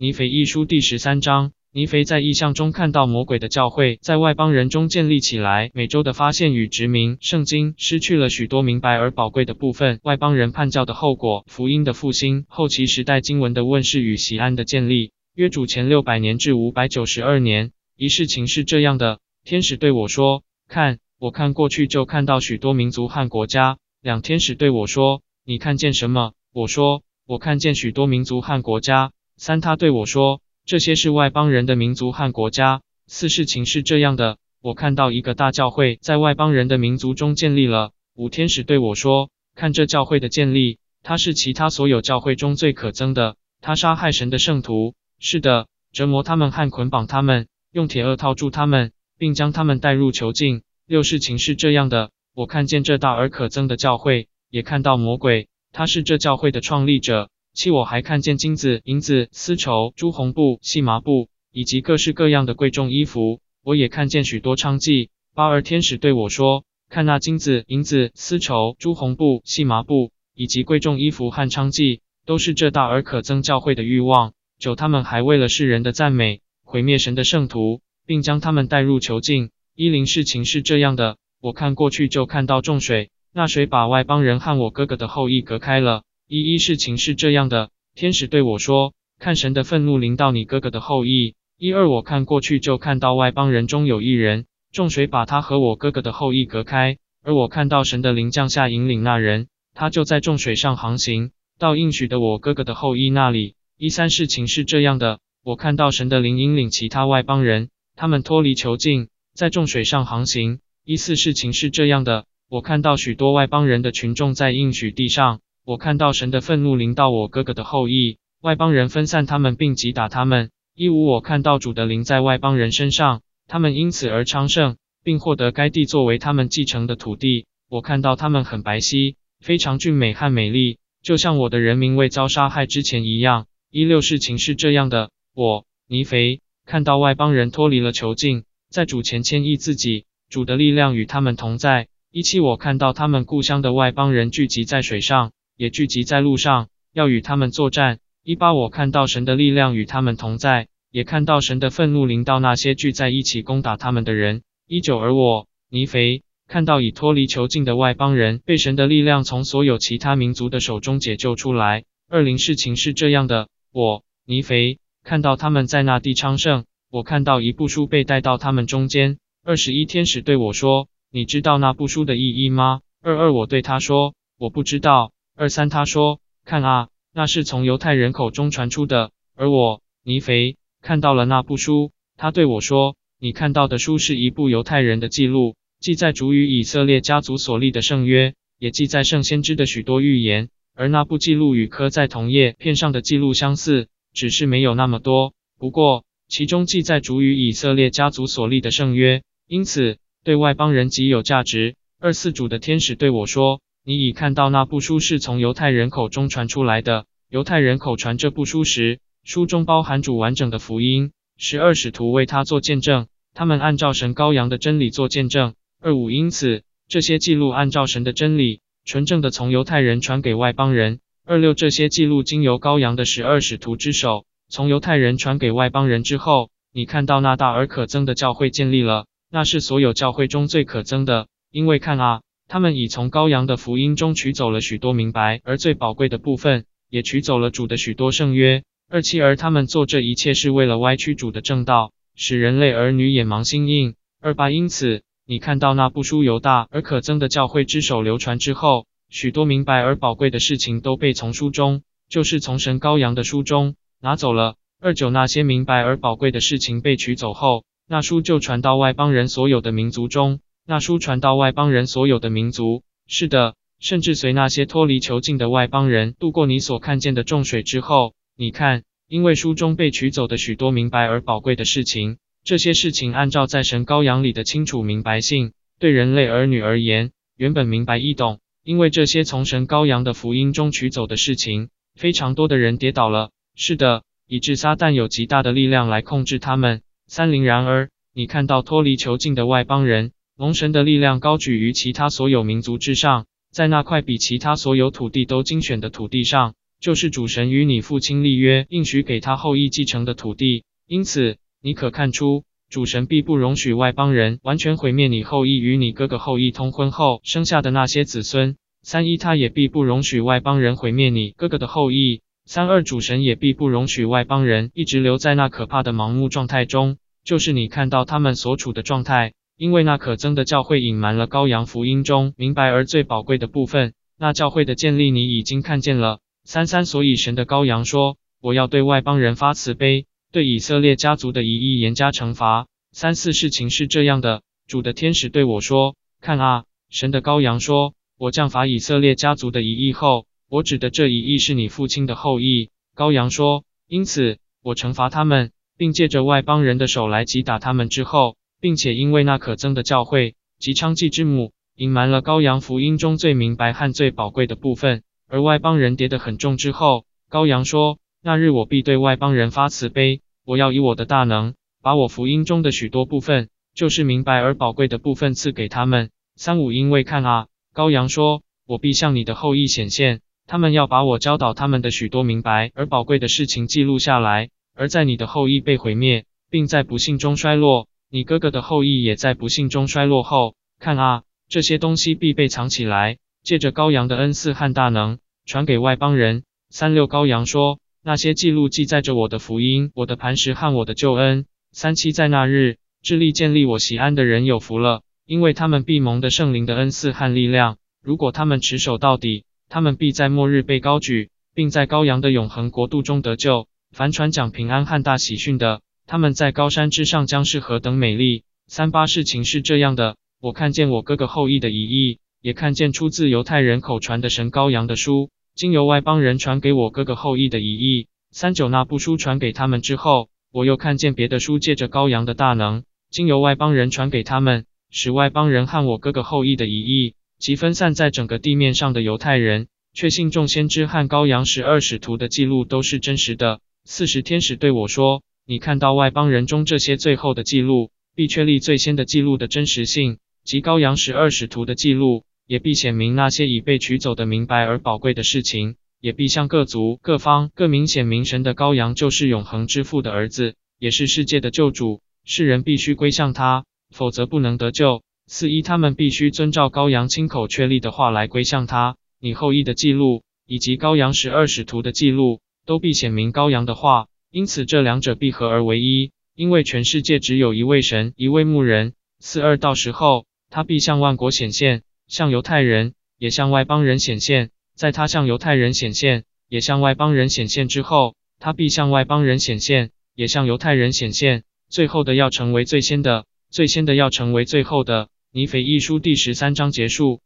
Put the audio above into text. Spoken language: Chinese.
尼腓一书第十三章，尼腓在异象中看到魔鬼的教会在外邦人中建立起来。美洲的发现与殖民，圣经失去了许多明白而宝贵的部分。外邦人叛教的后果，福音的复兴，后期时代经文的问世与西安的建立。约主前六百年至五百九十二年，一事情是这样的：天使对我说：“看，我看过去就看到许多民族和国家。”两天使对我说：“你看见什么？”我说：“我看见许多民族和国家。”三，他对我说：“这些是外邦人的民族和国家。”四，事情是这样的：我看到一个大教会在外邦人的民族中建立了。五，天使对我说：“看这教会的建立，它是其他所有教会中最可憎的。他杀害神的圣徒，是的，折磨他们和捆绑他们，用铁轭套住他们，并将他们带入囚禁。”六，事情是这样的：我看见这大而可憎的教会，也看到魔鬼，他是这教会的创立者。七，我还看见金子、银子、丝绸、朱红布、细麻布，以及各式各样的贵重衣服。我也看见许多娼妓。八，二天使对我说：“看那金子、银子、丝绸、朱红布、细麻布，以及贵重衣服和娼妓，都是这大而可憎教会的欲望。九，他们还为了世人的赞美，毁灭神的圣徒，并将他们带入囚禁。一零，事情是这样的：我看过去就看到重水，那水把外邦人和我哥哥的后裔隔开了。”一一事情是这样的，天使对我说：“看神的愤怒临到你哥哥的后裔。”一二我看过去就看到外邦人中有一人，众水把他和我哥哥的后裔隔开，而我看到神的灵降下引领那人，他就在众水上航行，到应许的我哥哥的后裔那里。一三事情是这样的，我看到神的灵引领其他外邦人，他们脱离囚禁，在众水上航行。一四事情是这样的，我看到许多外邦人的群众在应许地上。我看到神的愤怒临到我哥哥的后裔，外邦人分散他们并击打他们。一五，我看到主的灵在外邦人身上，他们因此而昌盛，并获得该地作为他们继承的土地。我看到他们很白皙，非常俊美和美丽，就像我的人民未遭杀害之前一样。一六，事情是这样的，我尼肥看到外邦人脱离了囚禁，在主前迁移自己，主的力量与他们同在。一七，我看到他们故乡的外邦人聚集在水上。也聚集在路上，要与他们作战。一八，我看到神的力量与他们同在，也看到神的愤怒临到那些聚在一起攻打他们的人。一九，而我尼肥看到已脱离囚禁的外邦人被神的力量从所有其他民族的手中解救出来。二零，事情是这样的，我尼肥看到他们在那地昌盛，我看到一部书被带到他们中间。二十一，天使对我说：“你知道那部书的意义吗？”二二，我对他说：“我不知道。”二三，他说：“看啊，那是从犹太人口中传出的。”而我尼肥看到了那部书。他对我说：“你看到的书是一部犹太人的记录，记载主与以色列家族所立的圣约，也记载圣先知的许多预言。而那部记录与刻在同叶片上的记录相似，只是没有那么多。不过其中记载主与以色列家族所立的圣约，因此对外邦人极有价值。”二四主的天使对我说。你已看到那部书是从犹太人口中传出来的。犹太人口传这部书时，书中包含主完整的福音。十二使徒为他做见证，他们按照神羔羊的真理做见证。二五因此，这些记录按照神的真理，纯正的从犹太人传给外邦人。二六这些记录经由羔羊的十二使徒之手，从犹太人传给外邦人之后，你看到那大而可憎的教会建立了，那是所有教会中最可憎的，因为看啊。他们已从羔羊的福音中取走了许多明白而最宝贵的部分，也取走了主的许多圣约。二七而他们做这一切是为了歪曲主的正道，使人类儿女眼盲心硬。二八因此，你看到那不输犹大而可憎的教会之手流传之后，许多明白而宝贵的事情都被从书中，就是从神羔羊的书中拿走了。二九那些明白而宝贵的事情被取走后，那书就传到外邦人所有的民族中。那书传到外邦人所有的民族，是的，甚至随那些脱离囚禁的外邦人渡过你所看见的众水之后，你看，因为书中被取走的许多明白而宝贵的事情，这些事情按照在神羔羊里的清楚明白性，对人类儿女而言，原本明白易懂。因为这些从神羔羊的福音中取走的事情，非常多的人跌倒了，是的，以致撒旦有极大的力量来控制他们。三零然而，你看到脱离囚禁的外邦人。龙神的力量高举于其他所有民族之上，在那块比其他所有土地都精选的土地上，就是主神与你父亲立约，应许给他后裔继承的土地。因此，你可看出，主神必不容许外邦人完全毁灭你后裔与你哥哥后裔通婚后生下的那些子孙。三一，他也必不容许外邦人毁灭你哥哥的后裔。三二，主神也必不容许外邦人一直留在那可怕的盲目状态中，就是你看到他们所处的状态，因为那可憎的教会隐瞒了羔羊福音中明白而最宝贵的部分。那教会的建立，你已经看见了。三三，所以神的羔羊说：“我要对外邦人发慈悲，对以色列家族的一役严加惩罚。”三四，事情是这样的，主的天使对我说：“看啊，神的羔羊说，我降罚以色列家族的一役后，我指的这一役是你父亲的后裔。”羔羊说：“因此我惩罚他们，并借着外邦人的手来击打他们之后，并且因为那可憎的教会及娼妓之母隐瞒了羔羊福音中最明白和最宝贵的部分。”而外邦人跌得很重之后，羔羊说：“那日我必对外邦人发慈悲，我要以我的大能，把我福音中的许多部分，就是明白而宝贵的部分赐给他们。”三五因为看啊，羔羊说：“我必向你的后裔显现，他们要把我教导他们的许多明白而宝贵的事情记录下来。而在你的后裔被毁灭，并在不幸中衰落，你哥哥的后裔也在不幸中衰落后，看啊，这些东西必被藏起来。”借着羔羊的恩赐和大能，传给外邦人。三六羔羊说：那些记录记载着我的福音、我的磐石和我的救恩。三七在那日，致力建立我喜安的人有福了，因为他们必蒙的圣灵的恩赐和力量。如果他们持守到底，他们必在末日被高举，并在羔羊的永恒国度中得救。凡传讲平安和大喜讯的，他们在高山之上将是何等美丽。三八事情是这样的，我看见我哥哥后裔的一役。也看见出自犹太人口传的神羔羊的书，经由外邦人传给我哥哥后裔的遗意。三九那部书传给他们之后，我又看见别的书借着羔羊的大能，经由外邦人传给他们，使外邦人和我哥哥后裔的遗意，及分散在整个地面上的犹太人，确信众先知和羔羊十二使徒的记录都是真实的。四十天使对我说：“你看到外邦人中这些最后的记录，必确立最先的记录的真实性，及羔羊十二使徒的记录。”也必显明那些已被取走的明白而宝贵的事情，也必向各族、各方、各明显明神的羔羊就是永恒之父的儿子，也是世界的救主。世人必须归向他，否则不能得救。四一，他们必须遵照羔羊亲口确立的话来归向他。你后裔的记录以及羔羊十二使徒的记录，都必显明羔羊的话。因此，这两者必合而为一，因为全世界只有一位神，一位牧人。四二，到时候他必向万国显现。向犹太人，也向外邦人显现。在他向犹太人显现，也向外邦人显现之后，他必向外邦人显现，也向犹太人显现。最后的要成为最先的，最先的要成为最后的。尼腓一书第十三章结束。